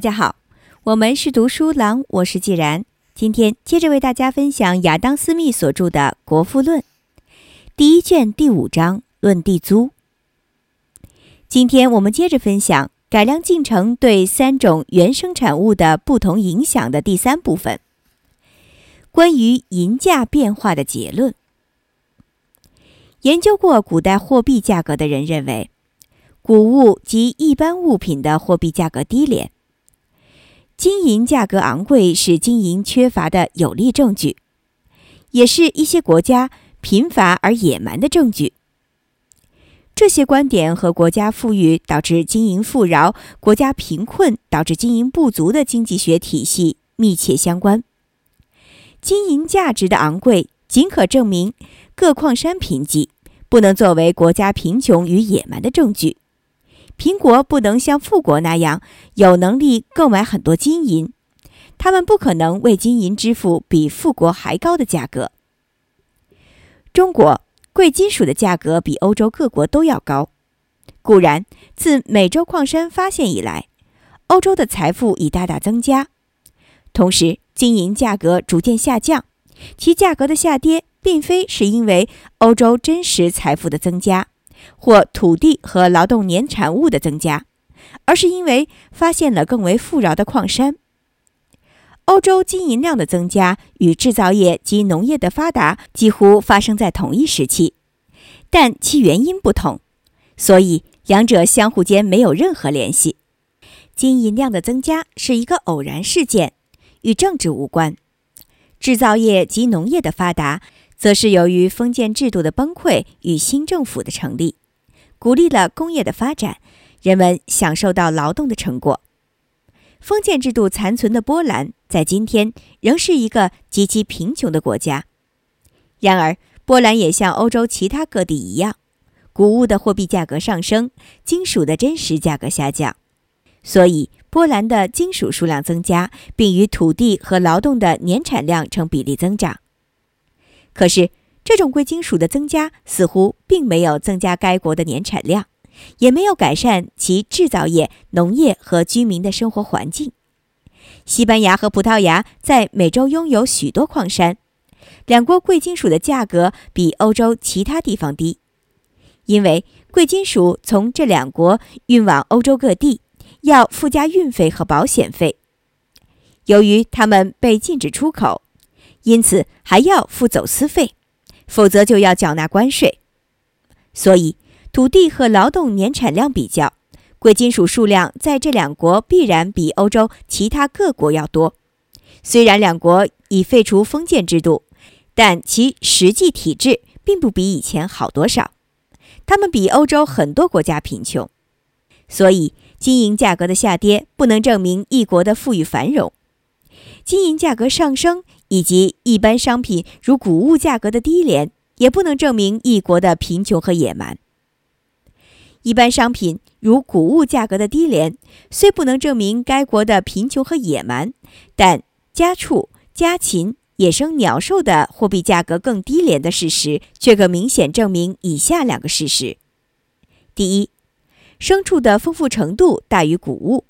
大家好，我们是读书郎，我是既然。今天接着为大家分享亚当·斯密所著的《国富论》第一卷第五章“论地租”。今天我们接着分享改良进程对三种原生产物的不同影响的第三部分——关于银价变化的结论。研究过古代货币价格的人认为。谷物及一般物品的货币价格低廉，金银价格昂贵是金银缺乏的有力证据，也是一些国家贫乏而野蛮的证据。这些观点和国家富裕导致金银富饶、国家贫困导致金银不足的经济学体系密切相关。金银价值的昂贵仅可证明各矿山贫瘠，不能作为国家贫穷与野蛮的证据。苹果不能像富国那样有能力购买很多金银，他们不可能为金银支付比富国还高的价格。中国贵金属的价格比欧洲各国都要高。固然，自美洲矿山发现以来，欧洲的财富已大大增加，同时金银价格逐渐下降。其价格的下跌，并非是因为欧洲真实财富的增加。或土地和劳动年产物的增加，而是因为发现了更为富饶的矿山。欧洲金银量的增加与制造业及农业的发达几乎发生在同一时期，但其原因不同，所以两者相互间没有任何联系。金银量的增加是一个偶然事件，与政治无关；制造业及农业的发达。则是由于封建制度的崩溃与新政府的成立，鼓励了工业的发展，人们享受到劳动的成果。封建制度残存的波兰，在今天仍是一个极其贫穷的国家。然而，波兰也像欧洲其他各地一样，谷物的货币价格上升，金属的真实价格下降，所以波兰的金属数量增加，并与土地和劳动的年产量成比例增长。可是，这种贵金属的增加似乎并没有增加该国的年产量，也没有改善其制造业、农业和居民的生活环境。西班牙和葡萄牙在美洲拥有许多矿山，两国贵金属的价格比欧洲其他地方低，因为贵金属从这两国运往欧洲各地要附加运费和保险费。由于它们被禁止出口。因此还要付走私费，否则就要缴纳关税。所以，土地和劳动年产量比较，贵金属数量在这两国必然比欧洲其他各国要多。虽然两国已废除封建制度，但其实际体制并不比以前好多少。他们比欧洲很多国家贫穷，所以金银价格的下跌不能证明一国的富裕繁荣。金银价格上升。以及一般商品如谷物价格的低廉，也不能证明一国的贫穷和野蛮。一般商品如谷物价格的低廉，虽不能证明该国的贫穷和野蛮，但家畜、家禽、野生鸟兽的货币价格更低廉的事实，却可明显证明以下两个事实：第一，牲畜的丰富程度大于谷物，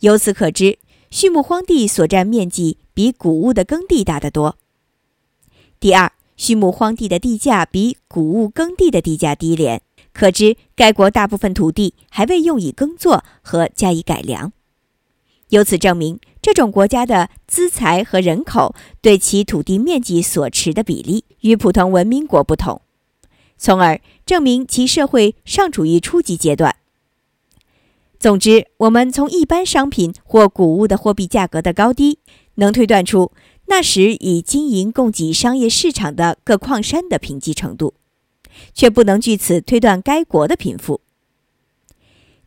由此可知。畜牧荒地所占面积比谷物的耕地大得多。第二，畜牧荒地的地价比谷物耕地的地价低廉，可知该国大部分土地还未用以耕作和加以改良。由此证明，这种国家的资财和人口对其土地面积所持的比例与普通文明国不同，从而证明其社会尚处于初级阶段。总之，我们从一般商品或谷物的货币价格的高低，能推断出那时以经营供给商业市场的各矿山的贫瘠程度，却不能据此推断该国的贫富。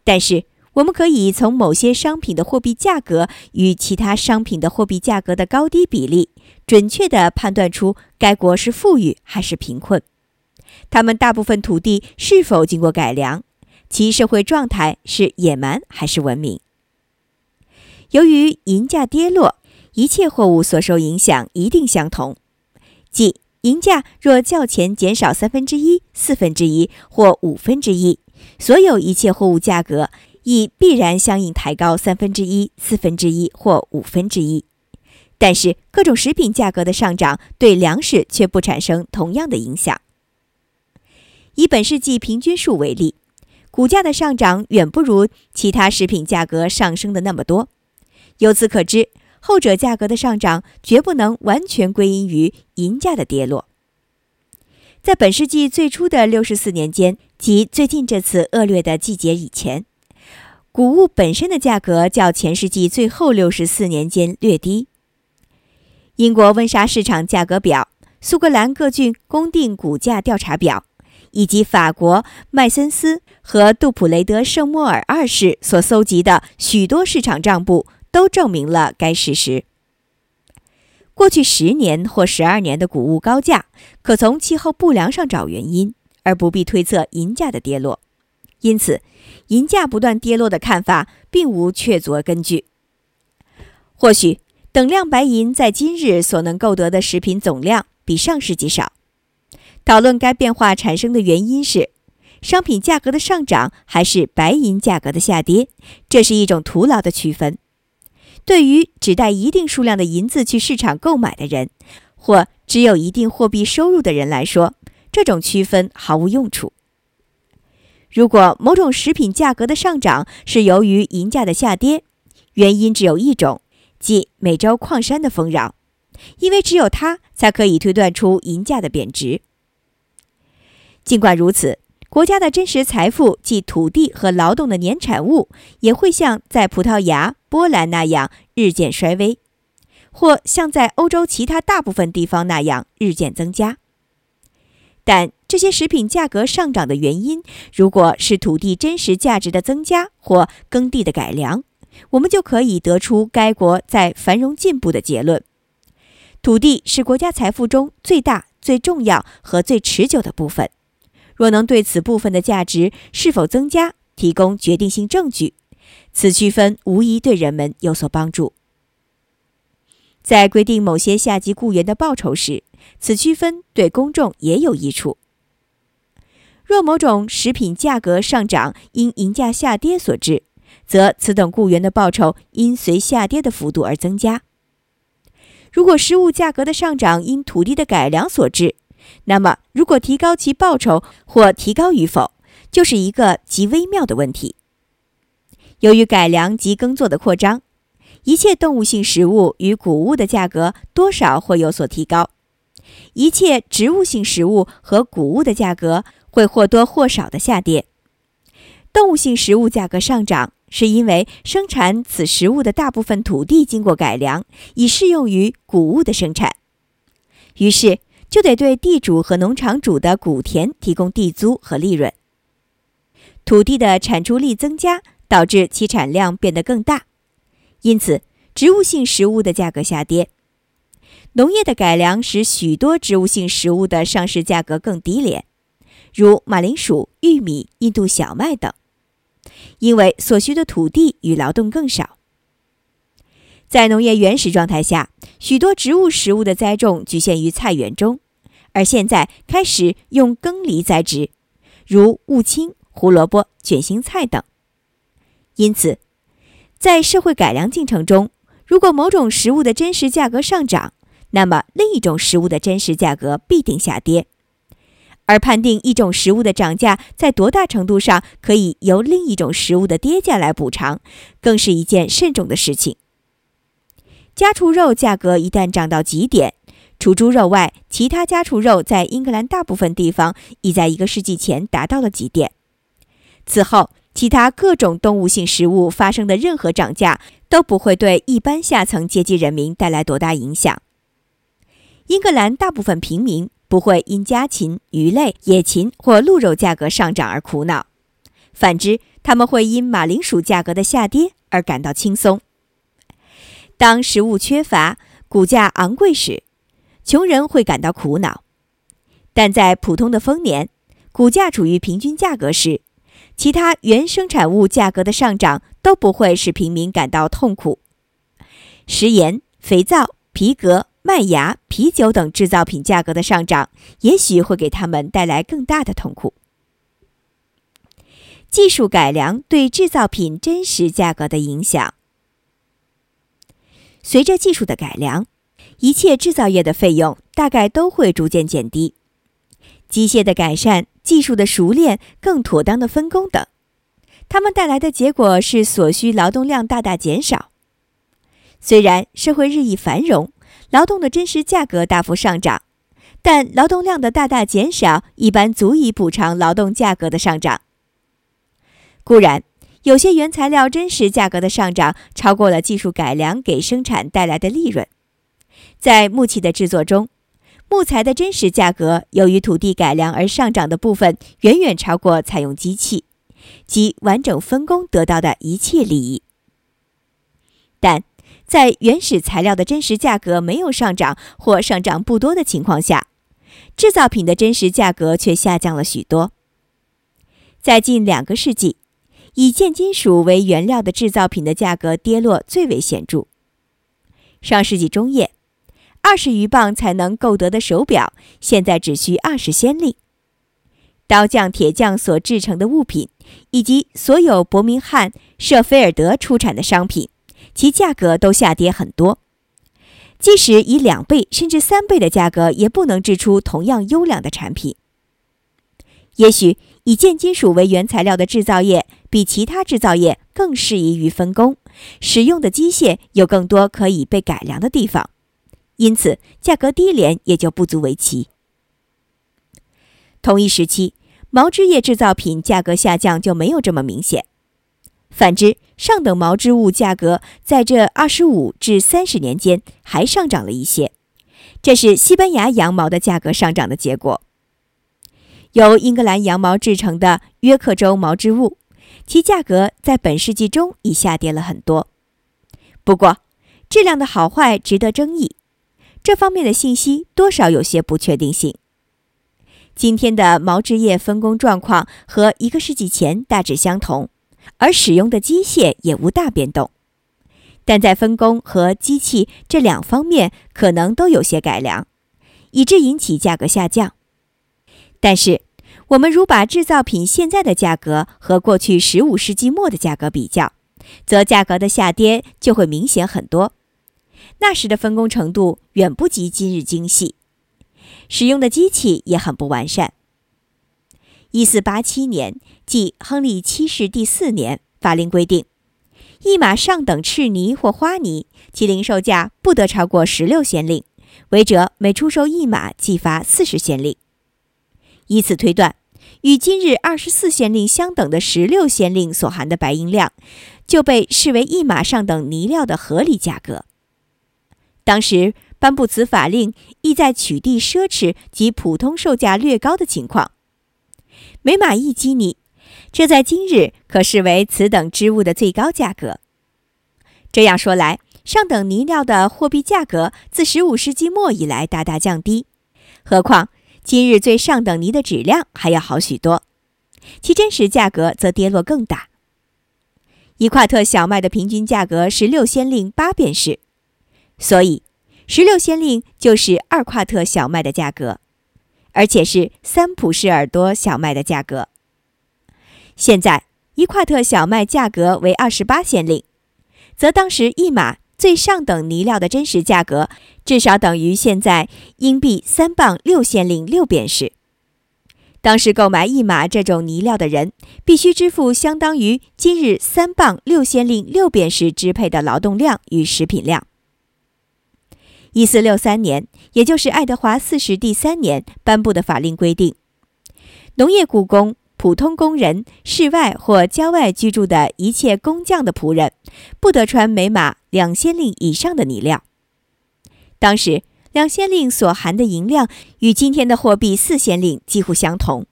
但是，我们可以从某些商品的货币价格与其他商品的货币价格的高低比例，准确地判断出该国是富裕还是贫困，他们大部分土地是否经过改良。其社会状态是野蛮还是文明？由于银价跌落，一切货物所受影响一定相同。即银价若较前减少三分之一、四分之一或五分之一，所有一切货物价格亦必然相应抬高三分之一、四分之一或五分之一。但是，各种食品价格的上涨对粮食却不产生同样的影响。以本世纪平均数为例，谷价的上涨远不如其他食品价格上升的那么多。由此可知，后者价格的上涨绝不能完全归因于银价的跌落。在本世纪最初的六十四年间，即最近这次恶劣的季节以前，谷物本身的价格较前世纪最后六十四年间略低。英国温莎市场价格表、苏格兰各郡公定谷价调查表，以及法国麦森斯和杜普雷德圣莫尔二世所搜集的许多市场账簿，都证明了该事实。过去十年或十二年的谷物高价，可从气候不良上找原因，而不必推测银价的跌落。因此，银价不断跌落的看法并无确凿根据。或许，等量白银在今日所能购得的食品总量比上世纪少。讨论该变化产生的原因是，商品价格的上涨还是白银价格的下跌，这是一种徒劳的区分。对于只带一定数量的银子去市场购买的人，或只有一定货币收入的人来说，这种区分毫无用处。如果某种食品价格的上涨是由于银价的下跌，原因只有一种，即美洲矿山的丰饶，因为只有它才可以推断出银价的贬值。尽管如此。国家的真实财富，即土地和劳动的年产物，也会像在葡萄牙、波兰那样日渐衰微，或像在欧洲其他大部分地方那样日渐增加。但这些食品价格上涨的原因，如果是土地真实价值的增加或耕地的改良，我们就可以得出该国在繁荣进步的结论。土地是国家财富中最大、最重要和最持久的部分。若能对此部分的价值是否增加提供决定性证据，此区分无疑对人们有所帮助。在规定某些下级雇员的报酬时，此区分对公众也有益处。若某种食品价格上涨因银价下跌所致，则此等雇员的报酬因随下跌的幅度而增加。如果食物价格的上涨因土地的改良所致，那么，如果提高其报酬或提高与否，就是一个极微妙的问题。由于改良及耕作的扩张，一切动物性食物与谷物的价格多少会有所提高；一切植物性食物和谷物的价格会或多或少的下跌。动物性食物价格上涨，是因为生产此食物的大部分土地经过改良，以适用于谷物的生产，于是。就得对地主和农场主的谷田提供地租和利润。土地的产出力增加，导致其产量变得更大，因此植物性食物的价格下跌。农业的改良使许多植物性食物的上市价格更低廉，如马铃薯、玉米、印度小麦等，因为所需的土地与劳动更少。在农业原始状态下，许多植物食物的栽种局限于菜园中。而现在开始用耕犁栽植，如雾青、胡萝卜、卷心菜等。因此，在社会改良进程中，如果某种食物的真实价格上涨，那么另一种食物的真实价格必定下跌。而判定一种食物的涨价在多大程度上可以由另一种食物的跌价来补偿，更是一件慎重的事情。家畜肉价格一旦涨到极点，除猪肉外，其他家畜肉在英格兰大部分地方已在一个世纪前达到了极点。此后，其他各种动物性食物发生的任何涨价都不会对一般下层阶级人民带来多大影响。英格兰大部分平民不会因家禽、鱼类、野禽或鹿肉价格上涨而苦恼，反之，他们会因马铃薯价格的下跌而感到轻松。当食物缺乏、谷价昂贵时，穷人会感到苦恼，但在普通的丰年，谷价处于平均价格时，其他原生产物价格的上涨都不会使平民感到痛苦。食盐、肥皂、皮革、麦芽、啤酒等制造品价格的上涨，也许会给他们带来更大的痛苦。技术改良对制造品真实价格的影响。随着技术的改良，一切制造业的费用大概都会逐渐减低。机械的改善、技术的熟练、更妥当的分工等，它们带来的结果是所需劳动量大大减少。虽然社会日益繁荣，劳动的真实价格大幅上涨，但劳动量的大大减少一般足以补偿劳动价格的上涨。固然，有些原材料真实价格的上涨超过了技术改良给生产带来的利润。在木器的制作中，木材的真实价格由于土地改良而上涨的部分远远超过采用机器及完整分工得到的一切利益。但在原始材料的真实价格没有上涨或上涨不多的情况下，制造品的真实价格却下降了许多。在近两个世纪，以贱金属为原料的制造品的价格跌落最为显著。上世纪中叶，二十余磅才能购得的手表，现在只需二十先令。刀匠、铁匠所制成的物品，以及所有伯明翰、舍菲尔德出产的商品，其价格都下跌很多。即使以两倍甚至三倍的价格，也不能制出同样优良的产品。也许。以贱金属为原材料的制造业比其他制造业更适宜于分工，使用的机械有更多可以被改良的地方，因此价格低廉也就不足为奇。同一时期，毛织业制造品价格下降就没有这么明显。反之，上等毛织物价格在这二十五至三十年间还上涨了一些，这是西班牙羊毛的价格上涨的结果。由英格兰羊毛制成的约克州毛织物，其价格在本世纪中已下跌了很多。不过，质量的好坏值得争议，这方面的信息多少有些不确定性。今天的毛织业分工状况和一个世纪前大致相同，而使用的机械也无大变动，但在分工和机器这两方面可能都有些改良，以致引起价格下降。但是，我们如把制造品现在的价格和过去十五世纪末的价格比较，则价格的下跌就会明显很多。那时的分工程度远不及今日精细，使用的机器也很不完善。一四八七年，即亨利七世第四年，法令规定，一码上等赤泥或花泥，其零售价不得超过十六先令，违者每出售一码即罚四十先令。以此推断，与今日二十四先令相等的十六先令所含的白银量，就被视为一码上等泥料的合理价格。当时颁布此法令，意在取缔奢侈及普通售价略高的情况。每码一基尼，这在今日可视为此等织物的最高价格。这样说来，上等泥料的货币价格自十五世纪末以来大大降低，何况。今日最上等泥的质量还要好许多，其真实价格则跌落更大。一夸特小麦的平均价格是六先令八便士，所以十六先令就是二夸特小麦的价格，而且是三普氏耳朵小麦的价格。现在一夸特小麦价格为二十八先令，则当时一码。最上等泥料的真实价格至少等于现在英币三磅六先令六便士。当时购买一码这种泥料的人，必须支付相当于今日三磅六先令六便士支配的劳动量与食品量。一四六三年，也就是爱德华四世第三年颁布的法令规定，农业雇工。普通工人、室外或郊外居住的一切工匠的仆人，不得穿每码两先令以上的泥料。当时两先令所含的银量与今天的货币四先令几乎相同，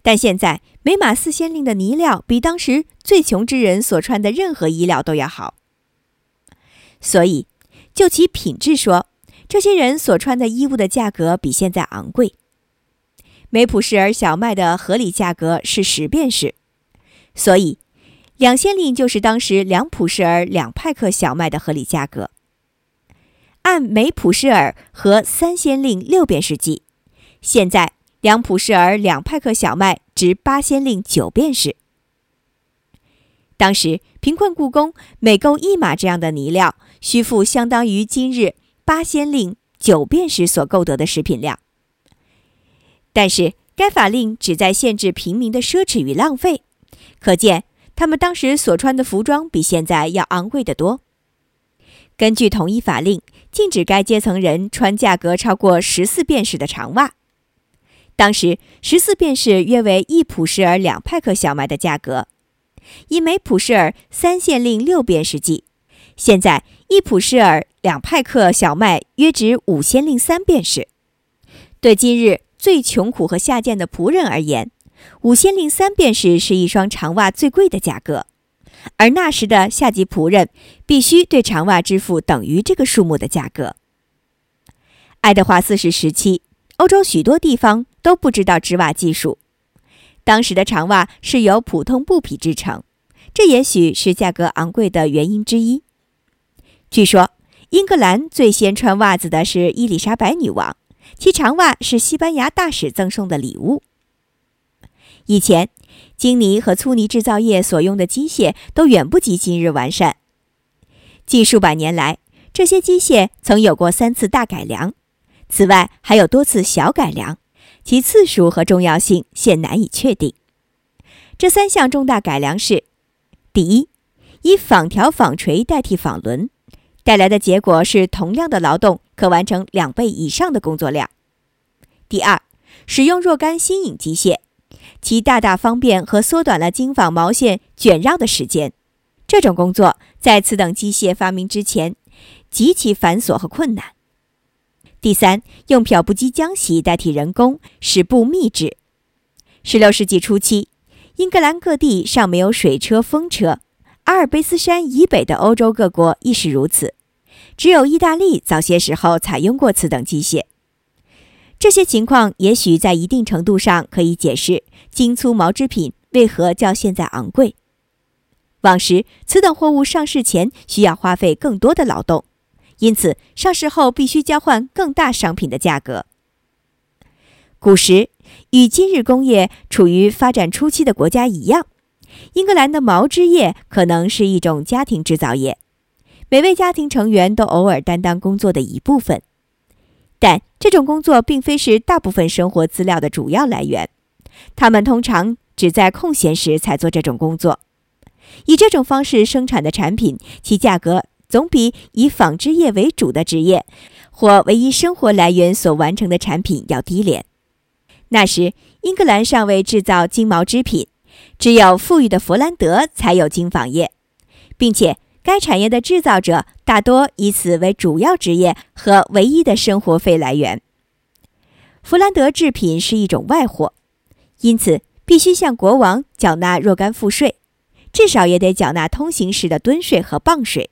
但现在每码四先令的泥料比当时最穷之人所穿的任何衣料都要好。所以，就其品质说，这些人所穿的衣物的价格比现在昂贵。每普什尔小麦的合理价格是十便士，所以两先令就是当时两普什尔两派克小麦的合理价格。按每普什尔和三先令六便士计，现在两普什尔两派克小麦值八先令九便士，当时贫困故宫每购一码这样的泥料，需付相当于今日八先令九便士所购得的食品量。但是该法令旨在限制平民的奢侈与浪费，可见他们当时所穿的服装比现在要昂贵得多。根据同一法令，禁止该阶层人穿价格超过十四便士的长袜。当时十四便士约为一普什尔两派克小麦的价格，以每普什尔三县令六便士计，现在一普什尔两派克小麦约值五先令三便士。对今日最穷苦和下贱的仆人而言，五先令三便士是一双长袜最贵的价格。而那时的下级仆人必须对长袜支付等于这个数目的价格。爱德华四世时期，欧洲许多地方都不知道织袜技术，当时的长袜是由普通布匹制成，这也许是价格昂贵的原因之一。据说，英格兰最先穿袜子的是伊丽莎白女王，其长袜是西班牙大使赠送的礼物。以前。精泥和粗泥制造业所用的机械都远不及今日完善。近数百年来，这些机械曾有过三次大改良，此外还有多次小改良，其次数和重要性现难以确定。这三项重大改良是：第一，以纺条纺锤代替纺轮，带来的结果是同样的劳动可完成两倍以上的工作量；第二，使用若干新颖机械。其大大方便和缩短了经纺毛线卷绕的时间。这种工作在此等机械发明之前极其繁琐和困难。第三，用漂布机浆洗代替人工，使布密制。十六世纪初期，英格兰各地尚没有水车、风车，阿尔卑斯山以北的欧洲各国亦是如此。只有意大利早些时候采用过此等机械。这些情况也许在一定程度上可以解释精粗毛织品为何较现在昂贵。往时，此等货物上市前需要花费更多的劳动，因此上市后必须交换更大商品的价格。古时，与今日工业处于发展初期的国家一样，英格兰的毛织业可能是一种家庭制造业，每位家庭成员都偶尔担当工作的一部分。但这种工作并非是大部分生活资料的主要来源，他们通常只在空闲时才做这种工作。以这种方式生产的产品，其价格总比以纺织业为主的职业或唯一生活来源所完成的产品要低廉。那时，英格兰尚未制造金毛织品，只有富裕的弗兰德才有金纺业，并且。该产业的制造者大多以此为主要职业和唯一的生活费来源。弗兰德制品是一种外货，因此必须向国王缴纳若干赋税，至少也得缴纳通行时的吨税和磅税。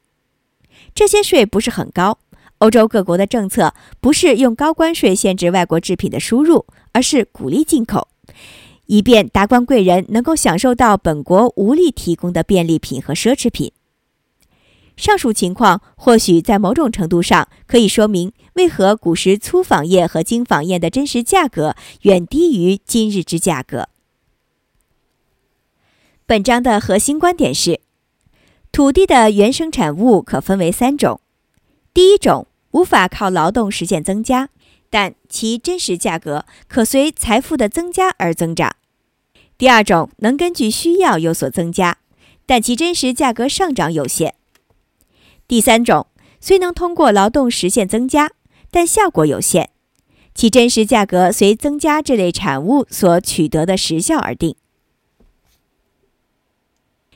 这些税不是很高。欧洲各国的政策不是用高关税限制外国制品的输入，而是鼓励进口，以便达官贵人能够享受到本国无力提供的便利品和奢侈品。上述情况或许在某种程度上可以说明为何古时粗纺业和精纺业的真实价格远低于今日之价格。本章的核心观点是：土地的原生产物可分为三种，第一种无法靠劳动实现增加，但其真实价格可随财富的增加而增长；第二种能根据需要有所增加，但其真实价格上涨有限。第三种虽能通过劳动实现增加，但效果有限，其真实价格随增加这类产物所取得的时效而定。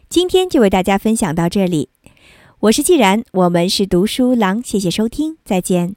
今天就为大家分享到这里，我是既然，我们是读书郎，谢谢收听，再见。